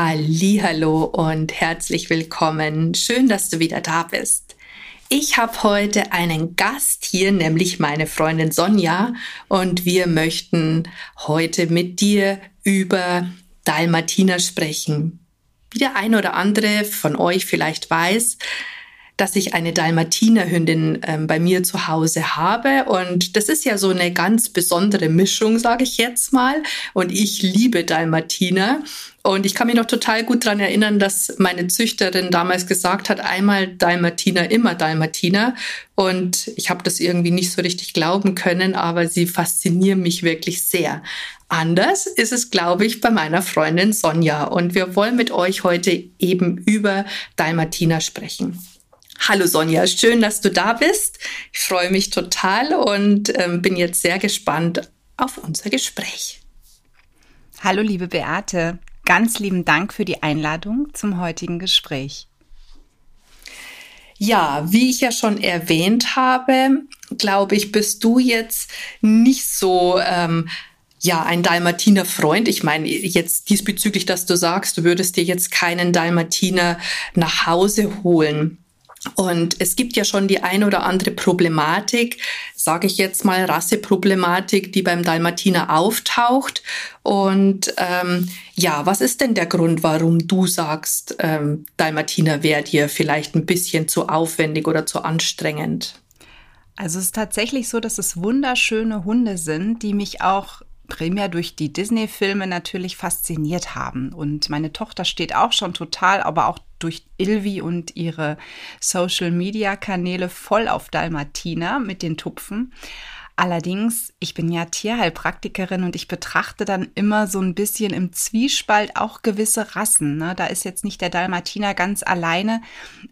Hallo und herzlich willkommen. Schön, dass du wieder da bist. Ich habe heute einen Gast hier, nämlich meine Freundin Sonja, und wir möchten heute mit dir über Dalmatiner sprechen. Wie der ein oder andere von euch vielleicht weiß, dass ich eine Dalmatinerhündin ähm, bei mir zu Hause habe. Und das ist ja so eine ganz besondere Mischung, sage ich jetzt mal. Und ich liebe Dalmatiner. Und ich kann mich noch total gut daran erinnern, dass meine Züchterin damals gesagt hat, einmal Dalmatiner, immer Dalmatiner. Und ich habe das irgendwie nicht so richtig glauben können, aber sie faszinieren mich wirklich sehr. Anders ist es, glaube ich, bei meiner Freundin Sonja. Und wir wollen mit euch heute eben über Dalmatiner sprechen. Hallo Sonja, schön, dass du da bist. Ich freue mich total und ähm, bin jetzt sehr gespannt auf unser Gespräch. Hallo liebe Beate, ganz lieben Dank für die Einladung zum heutigen Gespräch. Ja, wie ich ja schon erwähnt habe, glaube ich, bist du jetzt nicht so ähm, ja, ein Dalmatiner Freund. Ich meine, jetzt diesbezüglich, dass du sagst, du würdest dir jetzt keinen Dalmatiner nach Hause holen. Und es gibt ja schon die ein oder andere Problematik, sage ich jetzt mal Rasseproblematik, die beim Dalmatiner auftaucht. Und ähm, ja, was ist denn der Grund, warum du sagst, ähm, Dalmatiner wäre dir vielleicht ein bisschen zu aufwendig oder zu anstrengend? Also es ist tatsächlich so, dass es wunderschöne Hunde sind, die mich auch primär durch die Disney-Filme natürlich fasziniert haben. Und meine Tochter steht auch schon total, aber auch durch Ilvi und ihre Social-Media-Kanäle voll auf Dalmatina mit den Tupfen. Allerdings, ich bin ja Tierheilpraktikerin und ich betrachte dann immer so ein bisschen im Zwiespalt auch gewisse Rassen. Ne? Da ist jetzt nicht der Dalmatiner ganz alleine,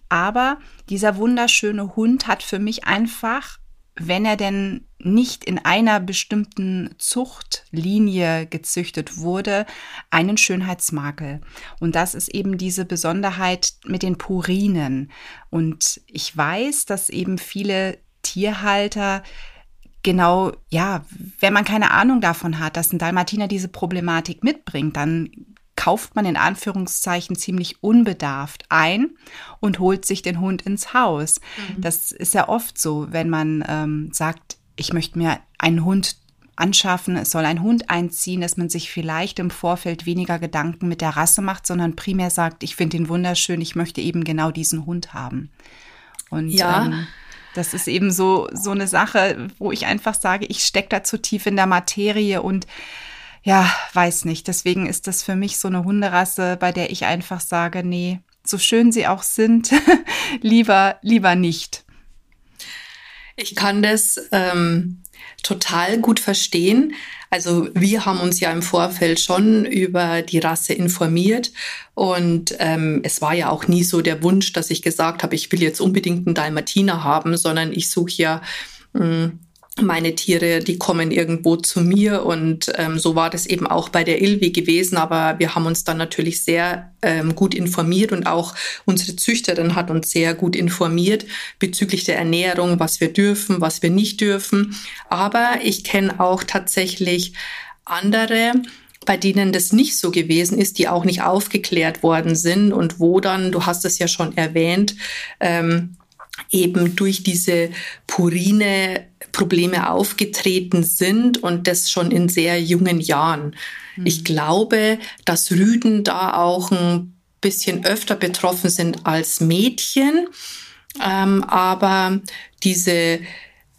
aber dieser wunderschöne Hund hat für mich einfach wenn er denn nicht in einer bestimmten Zuchtlinie gezüchtet wurde, einen Schönheitsmakel. Und das ist eben diese Besonderheit mit den Purinen. Und ich weiß, dass eben viele Tierhalter genau, ja, wenn man keine Ahnung davon hat, dass ein Dalmatiner diese Problematik mitbringt, dann kauft man in Anführungszeichen ziemlich unbedarft ein und holt sich den Hund ins Haus. Mhm. Das ist ja oft so, wenn man ähm, sagt, ich möchte mir einen Hund anschaffen, es soll ein Hund einziehen, dass man sich vielleicht im Vorfeld weniger Gedanken mit der Rasse macht, sondern primär sagt, ich finde ihn wunderschön, ich möchte eben genau diesen Hund haben. Und ja. Ähm, das ist eben so, so eine Sache, wo ich einfach sage, ich stecke da zu tief in der Materie und ja, weiß nicht. Deswegen ist das für mich so eine Hunderasse, bei der ich einfach sage, nee, so schön sie auch sind, lieber, lieber nicht. Ich kann das ähm, total gut verstehen. Also wir haben uns ja im Vorfeld schon über die Rasse informiert und ähm, es war ja auch nie so der Wunsch, dass ich gesagt habe, ich will jetzt unbedingt einen Dalmatiner haben, sondern ich suche ja mh, hm, meine Tiere, die kommen irgendwo zu mir und ähm, so war das eben auch bei der Ilvi gewesen. Aber wir haben uns dann natürlich sehr ähm, gut informiert und auch unsere Züchterin hat uns sehr gut informiert bezüglich der Ernährung, was wir dürfen, was wir nicht dürfen. Aber ich kenne auch tatsächlich andere, bei denen das nicht so gewesen ist, die auch nicht aufgeklärt worden sind und wo dann, du hast es ja schon erwähnt, ähm, eben durch diese Purine Probleme aufgetreten sind und das schon in sehr jungen Jahren. Mhm. Ich glaube, dass Rüden da auch ein bisschen öfter betroffen sind als Mädchen, ähm, aber diese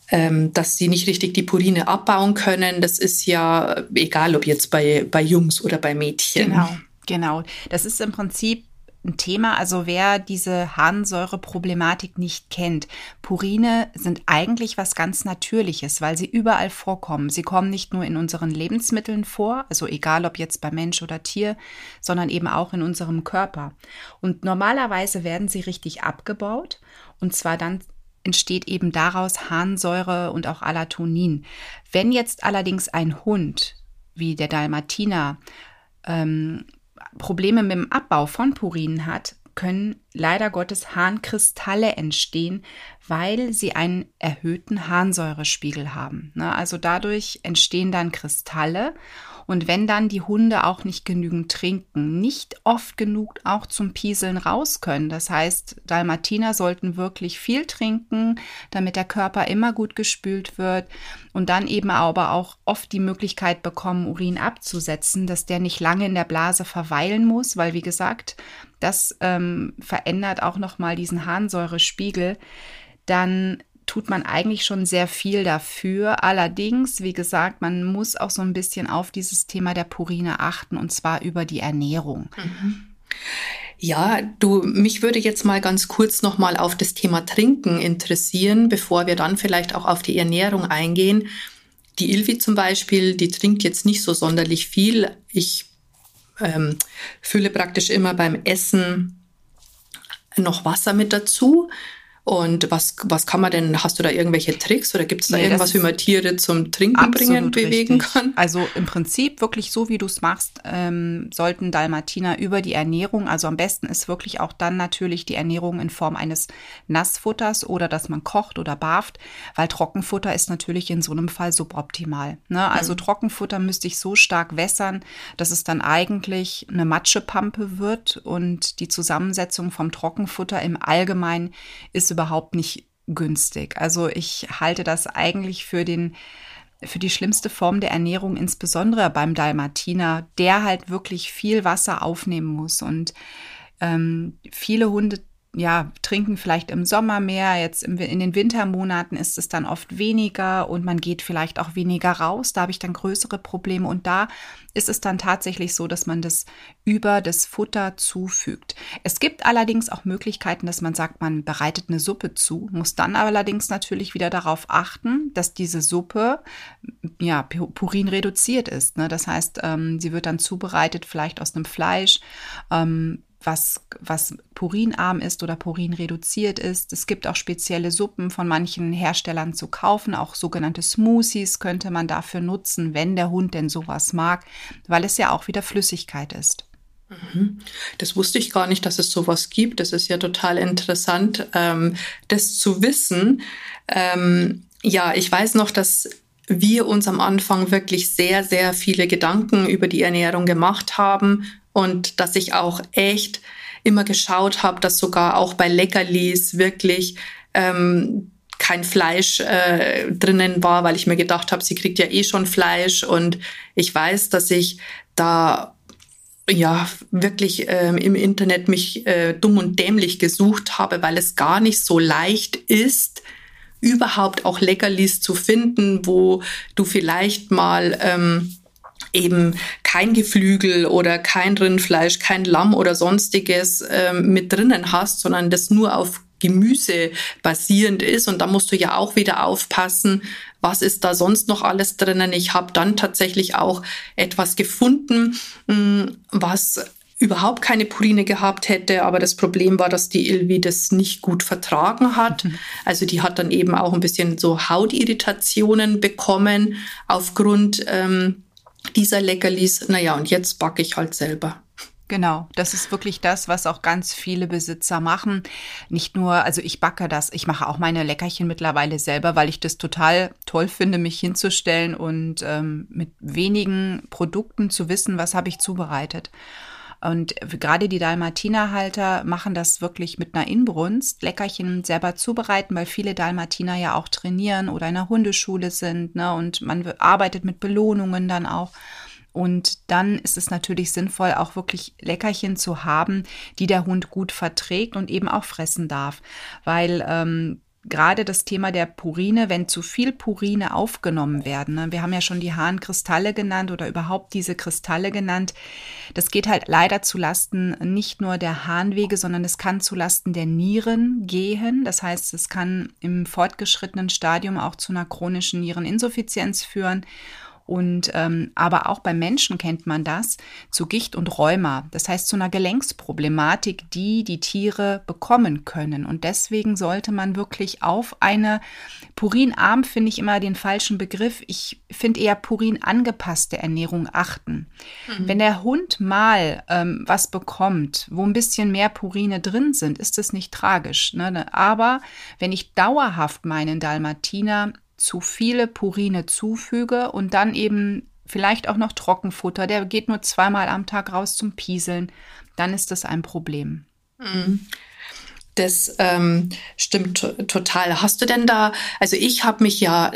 ähm, dass sie nicht richtig die Purine abbauen können, das ist ja egal, ob jetzt bei, bei Jungs oder bei Mädchen. Genau, genau. Das ist im Prinzip ein Thema, also wer diese Harnsäure-Problematik nicht kennt. Purine sind eigentlich was ganz Natürliches, weil sie überall vorkommen. Sie kommen nicht nur in unseren Lebensmitteln vor, also egal ob jetzt bei Mensch oder Tier, sondern eben auch in unserem Körper. Und normalerweise werden sie richtig abgebaut und zwar dann entsteht eben daraus Harnsäure und auch Alatonin. Wenn jetzt allerdings ein Hund wie der Dalmatiner ähm, Probleme mit dem Abbau von Purinen hat, können leider Gottes Harnkristalle entstehen, weil sie einen erhöhten Harnsäurespiegel haben. Ne? Also dadurch entstehen dann Kristalle und wenn dann die Hunde auch nicht genügend trinken, nicht oft genug auch zum Pieseln raus können, das heißt, Dalmatiner sollten wirklich viel trinken, damit der Körper immer gut gespült wird und dann eben aber auch oft die Möglichkeit bekommen, Urin abzusetzen, dass der nicht lange in der Blase verweilen muss, weil wie gesagt, das ähm, verändert auch nochmal diesen Harnsäurespiegel. Dann tut man eigentlich schon sehr viel dafür. Allerdings, wie gesagt, man muss auch so ein bisschen auf dieses Thema der Purine achten und zwar über die Ernährung. Mhm. Ja, du, mich würde jetzt mal ganz kurz nochmal auf das Thema Trinken interessieren, bevor wir dann vielleicht auch auf die Ernährung eingehen. Die Ilvi zum Beispiel, die trinkt jetzt nicht so sonderlich viel. Ich ähm, fülle praktisch immer beim Essen noch Wasser mit dazu. Und was, was kann man denn, hast du da irgendwelche Tricks oder gibt es da nee, irgendwas, wie man Tiere zum Trinken bringen, bewegen richtig. kann? Also im Prinzip wirklich so, wie du es machst, ähm, sollten Dalmatiner über die Ernährung, also am besten ist wirklich auch dann natürlich die Ernährung in Form eines Nassfutters oder dass man kocht oder barft, weil Trockenfutter ist natürlich in so einem Fall suboptimal. Ne? Also mhm. Trockenfutter müsste ich so stark wässern, dass es dann eigentlich eine Matschepampe wird und die Zusammensetzung vom Trockenfutter im Allgemeinen ist überhaupt nicht günstig. Also ich halte das eigentlich für den für die schlimmste Form der Ernährung, insbesondere beim Dalmatiner, der halt wirklich viel Wasser aufnehmen muss. Und ähm, viele Hunde ja, trinken vielleicht im Sommer mehr, jetzt in den Wintermonaten ist es dann oft weniger und man geht vielleicht auch weniger raus, da habe ich dann größere Probleme und da ist es dann tatsächlich so, dass man das über das Futter zufügt. Es gibt allerdings auch Möglichkeiten, dass man sagt, man bereitet eine Suppe zu, muss dann allerdings natürlich wieder darauf achten, dass diese Suppe ja Purin reduziert ist. Ne? Das heißt, ähm, sie wird dann zubereitet vielleicht aus einem Fleisch, ähm, was, was purinarm ist oder purin reduziert ist. Es gibt auch spezielle Suppen von manchen Herstellern zu kaufen. Auch sogenannte Smoothies könnte man dafür nutzen, wenn der Hund denn sowas mag, weil es ja auch wieder Flüssigkeit ist. Mhm. Das wusste ich gar nicht, dass es sowas gibt. Das ist ja total interessant, ähm, das zu wissen. Ähm, ja, ich weiß noch, dass wir uns am Anfang wirklich sehr, sehr viele Gedanken über die Ernährung gemacht haben und dass ich auch echt immer geschaut habe, dass sogar auch bei Leckerlis wirklich ähm, kein Fleisch äh, drinnen war, weil ich mir gedacht habe, sie kriegt ja eh schon Fleisch. Und ich weiß, dass ich da ja wirklich ähm, im Internet mich äh, dumm und dämlich gesucht habe, weil es gar nicht so leicht ist, überhaupt auch Leckerlis zu finden, wo du vielleicht mal ähm, eben kein Geflügel oder kein Rindfleisch, kein Lamm oder sonstiges ähm, mit drinnen hast, sondern das nur auf Gemüse basierend ist. Und da musst du ja auch wieder aufpassen, was ist da sonst noch alles drinnen. Ich habe dann tatsächlich auch etwas gefunden, mm, was überhaupt keine Purine gehabt hätte, aber das Problem war, dass die Ilvi das nicht gut vertragen hat. Mhm. Also die hat dann eben auch ein bisschen so Hautirritationen bekommen aufgrund ähm, dieser Leckerlis. Naja, und jetzt backe ich halt selber. Genau, das ist wirklich das, was auch ganz viele Besitzer machen. Nicht nur, also ich backe das, ich mache auch meine Leckerchen mittlerweile selber, weil ich das total toll finde, mich hinzustellen und ähm, mit wenigen Produkten zu wissen, was habe ich zubereitet. Und gerade die Dalmatinerhalter machen das wirklich mit einer Inbrunst, Leckerchen selber zubereiten, weil viele Dalmatiner ja auch trainieren oder in der Hundeschule sind. Ne? Und man arbeitet mit Belohnungen dann auch. Und dann ist es natürlich sinnvoll, auch wirklich Leckerchen zu haben, die der Hund gut verträgt und eben auch fressen darf. Weil ähm, gerade das Thema der Purine, wenn zu viel Purine aufgenommen werden, ne? wir haben ja schon die Harnkristalle genannt oder überhaupt diese Kristalle genannt, das geht halt leider zu Lasten nicht nur der Harnwege, sondern es kann zu Lasten der Nieren gehen. Das heißt, es kann im fortgeschrittenen Stadium auch zu einer chronischen Niereninsuffizienz führen und ähm, aber auch beim Menschen kennt man das zu Gicht und Rheuma. Das heißt zu einer Gelenksproblematik, die die Tiere bekommen können. Und deswegen sollte man wirklich auf eine purinarm finde ich immer den falschen Begriff. Ich finde eher purin angepasste Ernährung achten. Mhm. Wenn der Hund mal ähm, was bekommt, wo ein bisschen mehr Purine drin sind, ist das nicht tragisch. Ne? Aber wenn ich dauerhaft meinen Dalmatiner zu viele Purine zufüge und dann eben vielleicht auch noch Trockenfutter, der geht nur zweimal am Tag raus zum Pieseln, dann ist das ein Problem. Mhm. Das ähm, stimmt total. Hast du denn da, also ich habe mich ja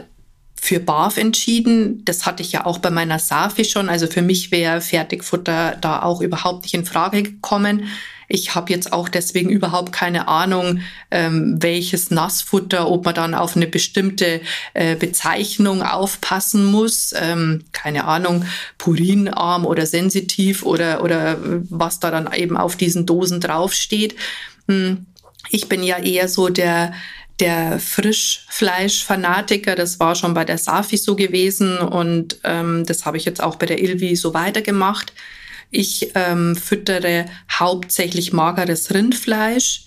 für BAF entschieden. Das hatte ich ja auch bei meiner Safi schon. Also für mich wäre Fertigfutter da auch überhaupt nicht in Frage gekommen. Ich habe jetzt auch deswegen überhaupt keine Ahnung, ähm, welches Nassfutter, ob man dann auf eine bestimmte äh, Bezeichnung aufpassen muss. Ähm, keine Ahnung, purinarm oder sensitiv oder, oder was da dann eben auf diesen Dosen draufsteht. Hm. Ich bin ja eher so der, der Frischfleisch-Fanatiker. Das war schon bei der Safi so gewesen und ähm, das habe ich jetzt auch bei der Ilvi so weitergemacht. Ich ähm, füttere hauptsächlich mageres Rindfleisch,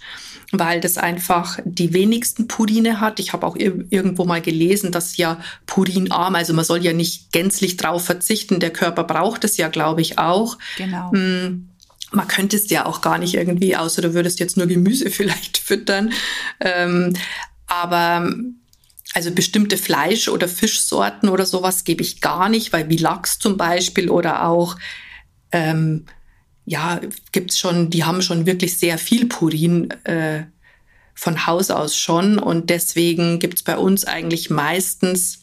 weil das einfach die wenigsten Purine hat. Ich habe auch ir irgendwo mal gelesen, dass ja purinarm, also man soll ja nicht gänzlich drauf verzichten. Der Körper braucht es ja, glaube ich, auch. Genau. Hm, man könnte es ja auch gar nicht irgendwie, außer du würdest jetzt nur Gemüse vielleicht füttern. Ähm, aber also bestimmte Fleisch- oder Fischsorten oder sowas gebe ich gar nicht, weil wie Lachs zum Beispiel oder auch ähm, ja, gibt's schon, die haben schon wirklich sehr viel Purin äh, von Haus aus schon. Und deswegen gibt's bei uns eigentlich meistens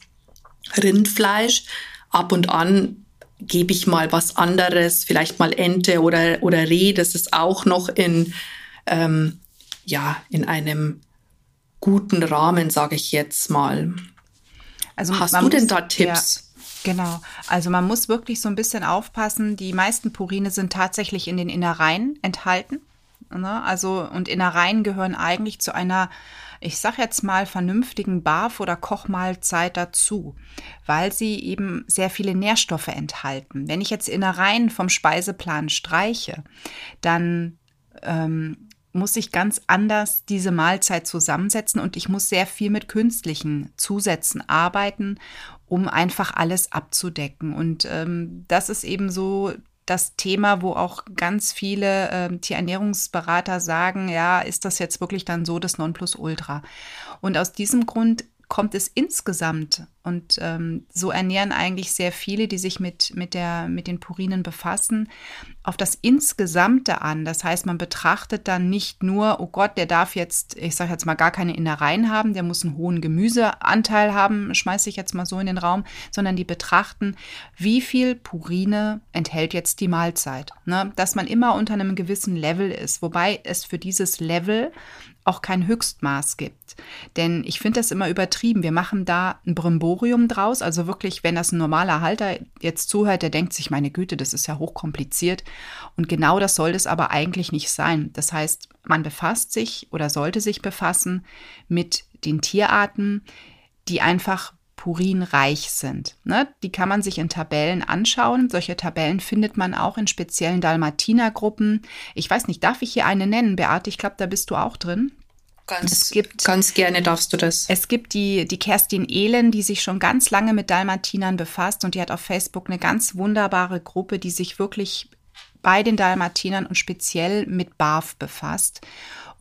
Rindfleisch. Ab und an gebe ich mal was anderes, vielleicht mal Ente oder, oder Reh. Das ist auch noch in, ähm, ja, in einem guten Rahmen, sage ich jetzt mal. Also Hast du denn da Tipps? Ja. Genau. Also man muss wirklich so ein bisschen aufpassen. Die meisten Purine sind tatsächlich in den Innereien enthalten. Ne? Also, und Innereien gehören eigentlich zu einer, ich sag jetzt mal, vernünftigen Barf- oder Kochmahlzeit dazu, weil sie eben sehr viele Nährstoffe enthalten. Wenn ich jetzt Innereien vom Speiseplan streiche, dann ähm, muss ich ganz anders diese Mahlzeit zusammensetzen und ich muss sehr viel mit künstlichen Zusätzen arbeiten, um einfach alles abzudecken. Und ähm, das ist eben so das Thema, wo auch ganz viele äh, Tierernährungsberater sagen, ja, ist das jetzt wirklich dann so das Nonplusultra? Und aus diesem Grund kommt es insgesamt und ähm, so ernähren eigentlich sehr viele, die sich mit, mit, der, mit den Purinen befassen, auf das Insgesamte an. Das heißt, man betrachtet dann nicht nur, oh Gott, der darf jetzt, ich sage jetzt mal, gar keine Innereien haben, der muss einen hohen Gemüseanteil haben, schmeiße ich jetzt mal so in den Raum, sondern die betrachten, wie viel Purine enthält jetzt die Mahlzeit. Ne? Dass man immer unter einem gewissen Level ist, wobei es für dieses Level auch kein Höchstmaß gibt. Denn ich finde das immer übertrieben. Wir machen da ein Brimborium draus. Also wirklich, wenn das ein normaler Halter jetzt zuhört, der denkt sich, meine Güte, das ist ja hochkompliziert. Und genau das soll es aber eigentlich nicht sein. Das heißt, man befasst sich oder sollte sich befassen mit den Tierarten, die einfach purinreich sind. Ne? Die kann man sich in Tabellen anschauen. Solche Tabellen findet man auch in speziellen Dalmatiner-Gruppen. Ich weiß nicht, darf ich hier eine nennen, Beate? Ich glaube, da bist du auch drin. Ganz, gibt, ganz gerne darfst du das. Es gibt die, die Kerstin Ehlen, die sich schon ganz lange mit Dalmatinern befasst und die hat auf Facebook eine ganz wunderbare Gruppe, die sich wirklich bei den Dalmatinern und speziell mit BAF befasst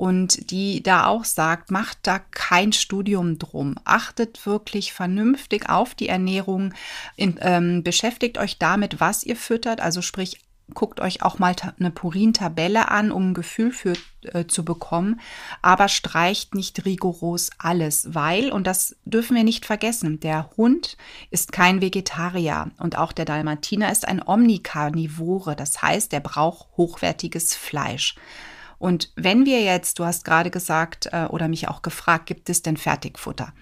und die da auch sagt, macht da kein Studium drum, achtet wirklich vernünftig auf die Ernährung, in, ähm, beschäftigt euch damit, was ihr füttert, also sprich guckt euch auch mal eine Purin-Tabelle an, um ein Gefühl für äh, zu bekommen, aber streicht nicht rigoros alles, weil, und das dürfen wir nicht vergessen, der Hund ist kein Vegetarier. Und auch der Dalmatiner ist ein Omnikarnivore, das heißt, er braucht hochwertiges Fleisch. Und wenn wir jetzt, du hast gerade gesagt äh, oder mich auch gefragt, gibt es denn Fertigfutter?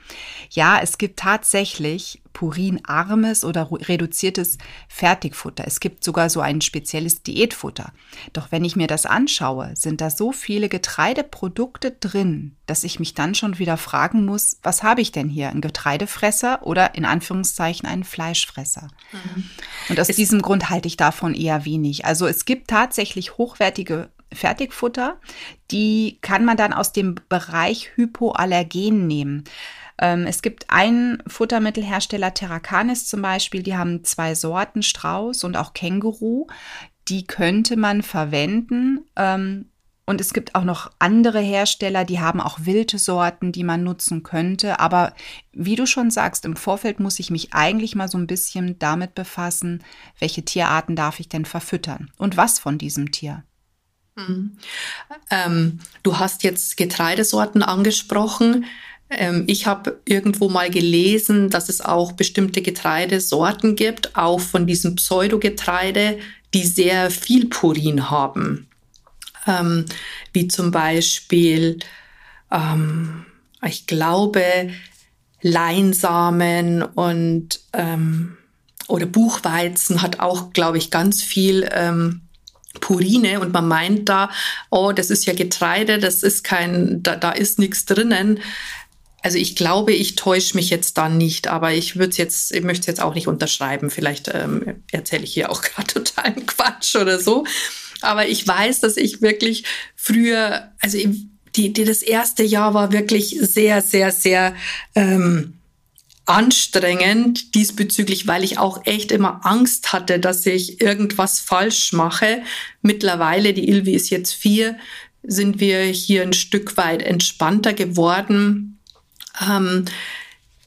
Ja, es gibt tatsächlich purinarmes oder reduziertes Fertigfutter. Es gibt sogar so ein spezielles Diätfutter. Doch wenn ich mir das anschaue, sind da so viele Getreideprodukte drin, dass ich mich dann schon wieder fragen muss, was habe ich denn hier? Ein Getreidefresser oder in Anführungszeichen einen Fleischfresser? Mhm. Und aus es diesem Grund halte ich davon eher wenig. Also es gibt tatsächlich hochwertige Fertigfutter. Die kann man dann aus dem Bereich Hypoallergen nehmen. Ähm, es gibt einen Futtermittelhersteller, Terracanis zum Beispiel, die haben zwei Sorten, Strauß und auch Känguru. Die könnte man verwenden. Ähm, und es gibt auch noch andere Hersteller, die haben auch wilde Sorten, die man nutzen könnte. Aber wie du schon sagst, im Vorfeld muss ich mich eigentlich mal so ein bisschen damit befassen, welche Tierarten darf ich denn verfüttern und was von diesem Tier. Mhm. Ähm, du hast jetzt Getreidesorten angesprochen. Ähm, ich habe irgendwo mal gelesen, dass es auch bestimmte Getreidesorten gibt, auch von diesem Pseudogetreide, die sehr viel Purin haben. Ähm, wie zum Beispiel, ähm, ich glaube, Leinsamen und ähm, oder Buchweizen hat auch, glaube ich, ganz viel ähm, Purine und man meint da, oh, das ist ja Getreide, das ist kein, da, da ist nichts drinnen. Also ich glaube, ich täusche mich jetzt da nicht, aber ich würde jetzt, ich möchte es jetzt auch nicht unterschreiben. Vielleicht ähm, erzähle ich hier auch gerade totalen Quatsch oder so. Aber ich weiß, dass ich wirklich früher, also die, die das erste Jahr war wirklich sehr, sehr, sehr ähm, anstrengend diesbezüglich, weil ich auch echt immer Angst hatte, dass ich irgendwas falsch mache. Mittlerweile, die Ilvi ist jetzt vier, sind wir hier ein Stück weit entspannter geworden. Ähm,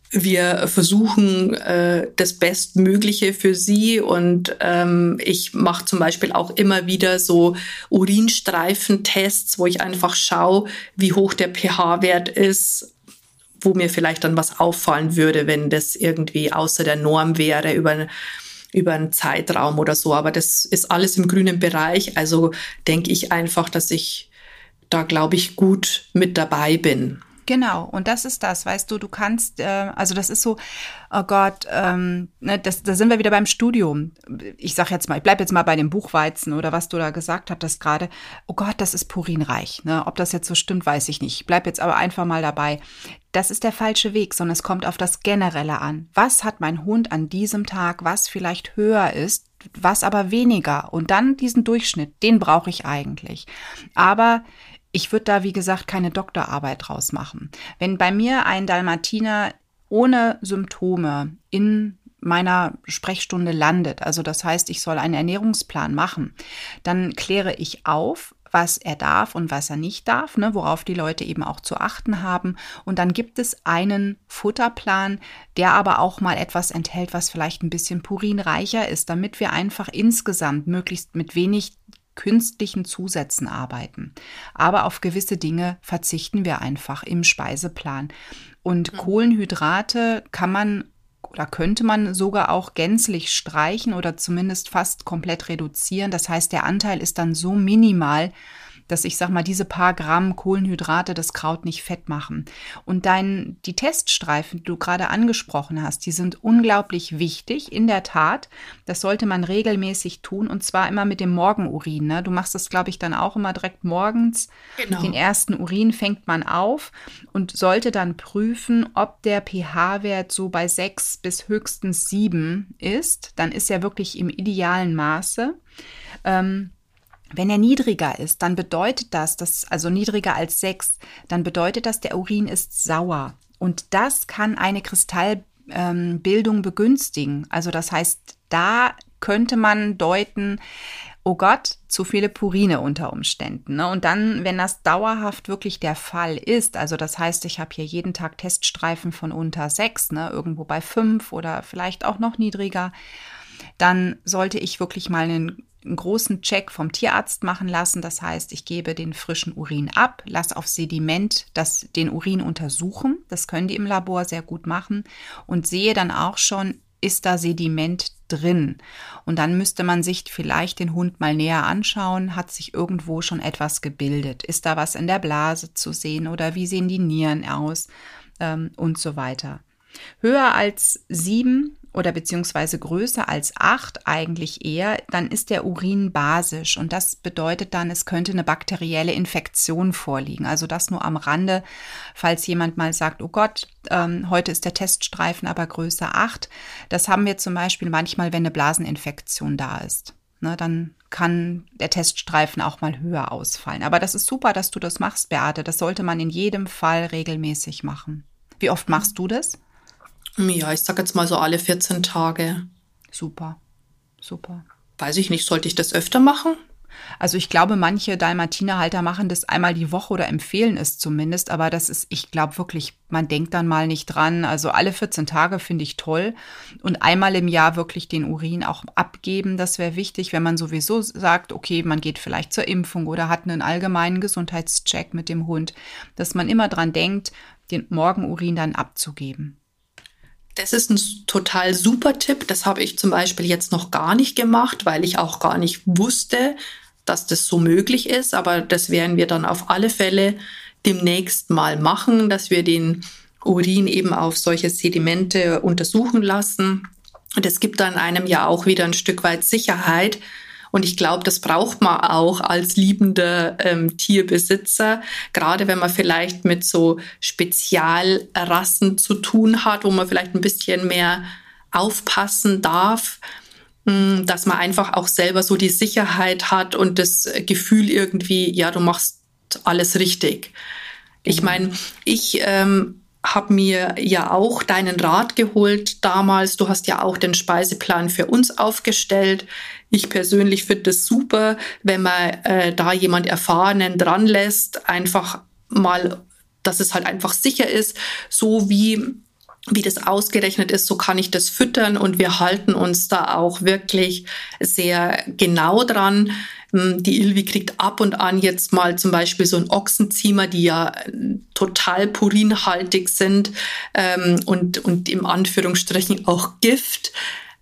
wir versuchen äh, das Bestmögliche für sie und ähm, ich mache zum Beispiel auch immer wieder so Urinstreifentests, wo ich einfach schaue, wie hoch der pH-Wert ist wo mir vielleicht dann was auffallen würde, wenn das irgendwie außer der Norm wäre über, über einen Zeitraum oder so. Aber das ist alles im grünen Bereich. Also denke ich einfach, dass ich da, glaube ich, gut mit dabei bin. Genau, und das ist das, weißt du, du kannst, äh, also das ist so, oh Gott, ähm, ne, das, da sind wir wieder beim Studium. Ich sag jetzt mal, ich bleib jetzt mal bei dem Buchweizen oder was du da gesagt hattest gerade. Oh Gott, das ist purinreich. Ne? Ob das jetzt so stimmt, weiß ich nicht. Ich bleib jetzt aber einfach mal dabei. Das ist der falsche Weg, sondern es kommt auf das Generelle an. Was hat mein Hund an diesem Tag, was vielleicht höher ist, was aber weniger? Und dann diesen Durchschnitt, den brauche ich eigentlich. Aber ich würde da, wie gesagt, keine Doktorarbeit draus machen. Wenn bei mir ein Dalmatiner ohne Symptome in meiner Sprechstunde landet, also das heißt, ich soll einen Ernährungsplan machen, dann kläre ich auf, was er darf und was er nicht darf, ne, worauf die Leute eben auch zu achten haben. Und dann gibt es einen Futterplan, der aber auch mal etwas enthält, was vielleicht ein bisschen purinreicher ist, damit wir einfach insgesamt möglichst mit wenig künstlichen Zusätzen arbeiten. Aber auf gewisse Dinge verzichten wir einfach im Speiseplan. Und mhm. Kohlenhydrate kann man oder könnte man sogar auch gänzlich streichen oder zumindest fast komplett reduzieren. Das heißt, der Anteil ist dann so minimal, dass ich sag mal, diese paar Gramm Kohlenhydrate das Kraut nicht fett machen. Und dein, die Teststreifen, die du gerade angesprochen hast, die sind unglaublich wichtig, in der Tat. Das sollte man regelmäßig tun und zwar immer mit dem Morgenurin. Ne? Du machst das, glaube ich, dann auch immer direkt morgens. Genau. Den ersten Urin fängt man auf und sollte dann prüfen, ob der pH-Wert so bei sechs bis höchstens sieben ist. Dann ist er wirklich im idealen Maße. Ähm, wenn er niedriger ist, dann bedeutet das, dass, also niedriger als sechs, dann bedeutet das, der Urin ist sauer. Und das kann eine Kristallbildung ähm, begünstigen. Also das heißt, da könnte man deuten, oh Gott, zu viele Purine unter Umständen. Ne? Und dann, wenn das dauerhaft wirklich der Fall ist, also das heißt, ich habe hier jeden Tag Teststreifen von unter sechs, ne, irgendwo bei fünf oder vielleicht auch noch niedriger, dann sollte ich wirklich mal einen einen großen Check vom Tierarzt machen lassen. Das heißt, ich gebe den frischen Urin ab, lasse auf Sediment das, den Urin untersuchen. Das können die im Labor sehr gut machen und sehe dann auch schon, ist da Sediment drin. Und dann müsste man sich vielleicht den Hund mal näher anschauen. Hat sich irgendwo schon etwas gebildet? Ist da was in der Blase zu sehen oder wie sehen die Nieren aus? Ähm, und so weiter. Höher als sieben oder beziehungsweise größer als acht eigentlich eher, dann ist der Urin basisch und das bedeutet dann, es könnte eine bakterielle Infektion vorliegen. Also das nur am Rande, falls jemand mal sagt, oh Gott, ähm, heute ist der Teststreifen aber größer acht. Das haben wir zum Beispiel manchmal, wenn eine Blaseninfektion da ist. Ne, dann kann der Teststreifen auch mal höher ausfallen. Aber das ist super, dass du das machst, Beate. Das sollte man in jedem Fall regelmäßig machen. Wie oft machst du das? Ja, ich sag jetzt mal so alle 14 Tage. Super, super. Weiß ich nicht, sollte ich das öfter machen? Also ich glaube, manche Dalmatinerhalter machen das einmal die Woche oder empfehlen es zumindest, aber das ist, ich glaube wirklich, man denkt dann mal nicht dran. Also alle 14 Tage finde ich toll und einmal im Jahr wirklich den Urin auch abgeben, das wäre wichtig, wenn man sowieso sagt, okay, man geht vielleicht zur Impfung oder hat einen allgemeinen Gesundheitscheck mit dem Hund, dass man immer dran denkt, den Morgenurin dann abzugeben. Das ist ein total super Tipp. Das habe ich zum Beispiel jetzt noch gar nicht gemacht, weil ich auch gar nicht wusste, dass das so möglich ist. Aber das werden wir dann auf alle Fälle demnächst mal machen, dass wir den Urin eben auf solche Sedimente untersuchen lassen. Und es gibt dann einem ja auch wieder ein Stück weit Sicherheit, und ich glaube, das braucht man auch als liebender ähm, Tierbesitzer, gerade wenn man vielleicht mit so Spezialrassen zu tun hat, wo man vielleicht ein bisschen mehr aufpassen darf, hm, dass man einfach auch selber so die Sicherheit hat und das Gefühl irgendwie, ja, du machst alles richtig. Ich mhm. meine, ich ähm, habe mir ja auch deinen Rat geholt damals. Du hast ja auch den Speiseplan für uns aufgestellt. Ich persönlich finde es super, wenn man äh, da jemand Erfahrenen dran lässt, einfach mal, dass es halt einfach sicher ist, so wie wie das ausgerechnet ist, so kann ich das füttern und wir halten uns da auch wirklich sehr genau dran. Die Ilvi kriegt ab und an jetzt mal zum Beispiel so ein Ochsenziemer, die ja äh, total purinhaltig sind ähm, und, und im Anführungsstrichen auch Gift.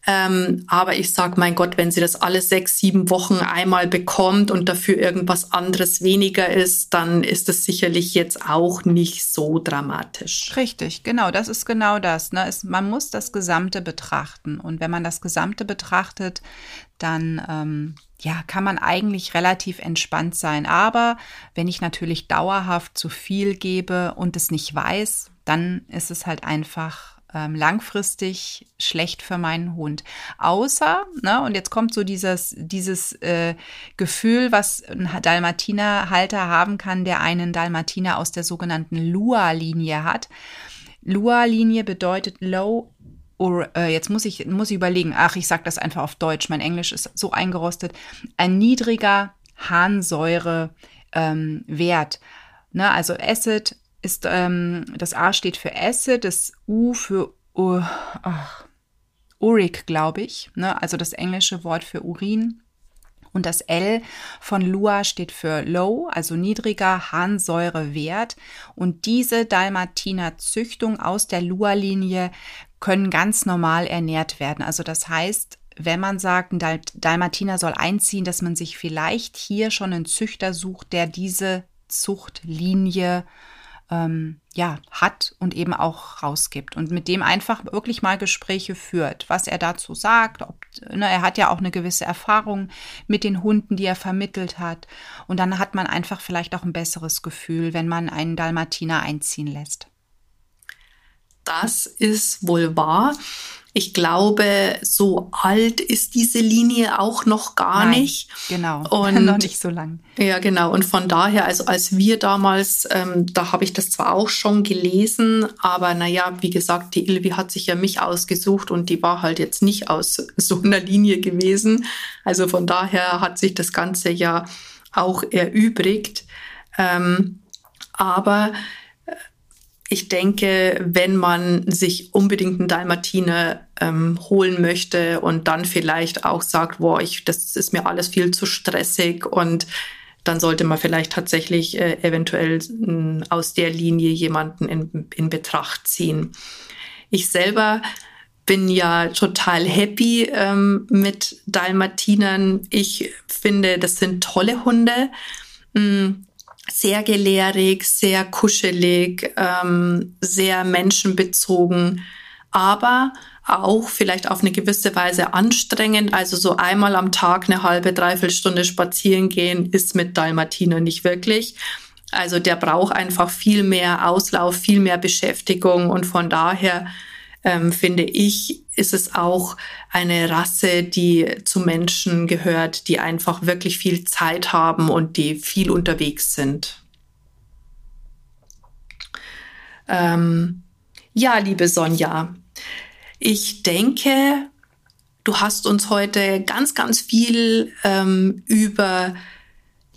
Ähm, aber ich sag, mein Gott, wenn sie das alle sechs, sieben Wochen einmal bekommt und dafür irgendwas anderes weniger ist, dann ist das sicherlich jetzt auch nicht so dramatisch. Richtig, genau, das ist genau das. Ne? Es, man muss das Gesamte betrachten. Und wenn man das Gesamte betrachtet, dann ähm, ja, kann man eigentlich relativ entspannt sein. Aber wenn ich natürlich dauerhaft zu viel gebe und es nicht weiß, dann ist es halt einfach ähm, langfristig schlecht für meinen Hund. Außer, ne, und jetzt kommt so dieses, dieses äh, Gefühl, was ein Dalmatinerhalter haben kann, der einen Dalmatiner aus der sogenannten Lua-Linie hat. Lua-Linie bedeutet Low or, äh, jetzt muss ich, muss ich überlegen, ach, ich sag das einfach auf Deutsch, mein Englisch ist so eingerostet, ein niedriger Harnsäure ähm. Ne, also Acid ist, ähm, das A steht für Acid, das U für uh, ach, Uric, glaube ich, ne? also das englische Wort für Urin. Und das L von Lua steht für Low, also niedriger Harnsäurewert. Und diese Dalmatiner-Züchtung aus der Lua-Linie können ganz normal ernährt werden. Also das heißt, wenn man sagt, ein Dalmatiner soll einziehen, dass man sich vielleicht hier schon einen Züchter sucht, der diese Zuchtlinie ähm, ja, hat und eben auch rausgibt und mit dem einfach wirklich mal Gespräche führt, was er dazu sagt. Ob, ne, er hat ja auch eine gewisse Erfahrung mit den Hunden, die er vermittelt hat. Und dann hat man einfach vielleicht auch ein besseres Gefühl, wenn man einen Dalmatiner einziehen lässt. Das ist wohl wahr. Ich glaube, so alt ist diese Linie auch noch gar Nein, nicht. Genau, und noch nicht so lang. Ja, genau. Und von daher, also als wir damals, ähm, da habe ich das zwar auch schon gelesen, aber naja, wie gesagt, die Ilvi hat sich ja mich ausgesucht und die war halt jetzt nicht aus so einer Linie gewesen. Also von daher hat sich das Ganze ja auch erübrigt. Ähm, aber ich denke, wenn man sich unbedingt einen Dalmatiner ähm, holen möchte und dann vielleicht auch sagt, boah, ich, das ist mir alles viel zu stressig und dann sollte man vielleicht tatsächlich äh, eventuell äh, aus der Linie jemanden in, in Betracht ziehen. Ich selber bin ja total happy ähm, mit Dalmatinern. Ich finde, das sind tolle Hunde. Mm, sehr gelehrig, sehr kuschelig, ähm, sehr menschenbezogen, aber auch vielleicht auf eine gewisse Weise anstrengend. Also so einmal am Tag eine halbe, dreiviertel Stunde spazieren gehen ist mit Dalmatiner nicht wirklich. Also der braucht einfach viel mehr Auslauf, viel mehr Beschäftigung und von daher ähm, finde ich, ist es auch eine Rasse, die zu Menschen gehört, die einfach wirklich viel Zeit haben und die viel unterwegs sind. Ähm, ja, liebe Sonja, ich denke, du hast uns heute ganz, ganz viel ähm, über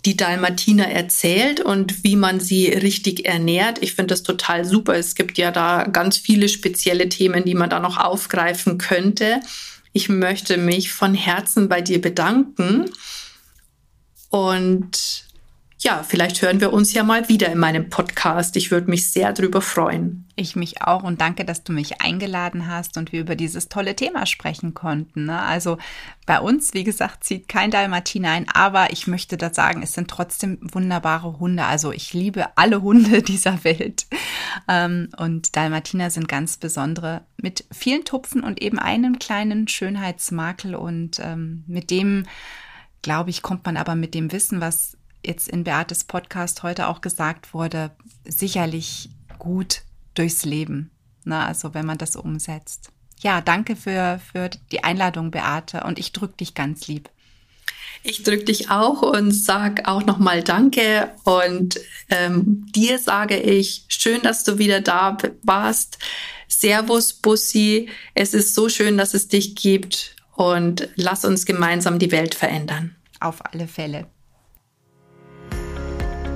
die Dalmatiner erzählt und wie man sie richtig ernährt. Ich finde das total super. Es gibt ja da ganz viele spezielle Themen, die man da noch aufgreifen könnte. Ich möchte mich von Herzen bei dir bedanken und ja, vielleicht hören wir uns ja mal wieder in meinem Podcast. Ich würde mich sehr darüber freuen. Ich mich auch und danke, dass du mich eingeladen hast und wir über dieses tolle Thema sprechen konnten. Ne? Also bei uns, wie gesagt, zieht kein Dalmatiner ein, aber ich möchte da sagen, es sind trotzdem wunderbare Hunde. Also ich liebe alle Hunde dieser Welt. Ähm, und Dalmatiner sind ganz besondere mit vielen Tupfen und eben einem kleinen Schönheitsmakel und ähm, mit dem glaube ich, kommt man aber mit dem Wissen, was jetzt in Beates Podcast heute auch gesagt wurde, sicherlich gut durchs Leben. Na, also wenn man das umsetzt. Ja, danke für, für die Einladung, Beate. Und ich drücke dich ganz lieb. Ich drücke dich auch und sag auch nochmal Danke. Und ähm, dir sage ich, schön, dass du wieder da warst. Servus, Bussi. Es ist so schön, dass es dich gibt. Und lass uns gemeinsam die Welt verändern. Auf alle Fälle.